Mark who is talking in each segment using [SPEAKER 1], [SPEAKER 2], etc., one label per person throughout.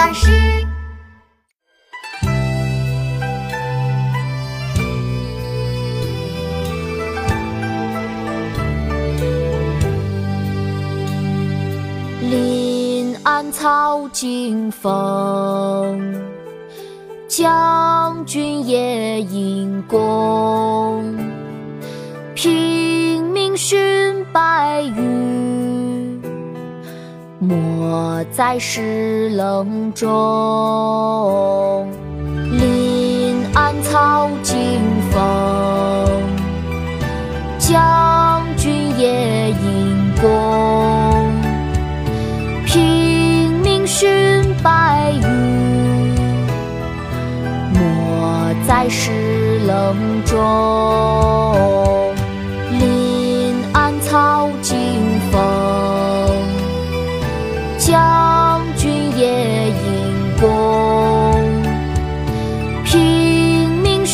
[SPEAKER 1] 巴士。
[SPEAKER 2] 临安草惊风，将军夜引弓。平明寻白羽，没在石棱中。临暗草惊风，将军夜引弓。平明寻白羽，没在石棱中。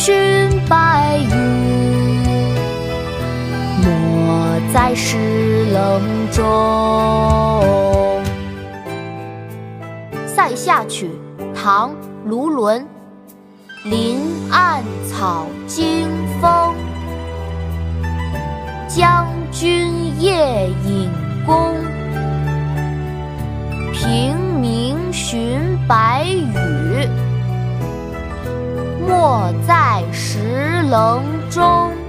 [SPEAKER 2] 明寻白羽，没在石棱中。《塞下曲》唐·卢纶，林暗草惊风，将军夜引弓。平明寻白石棱中。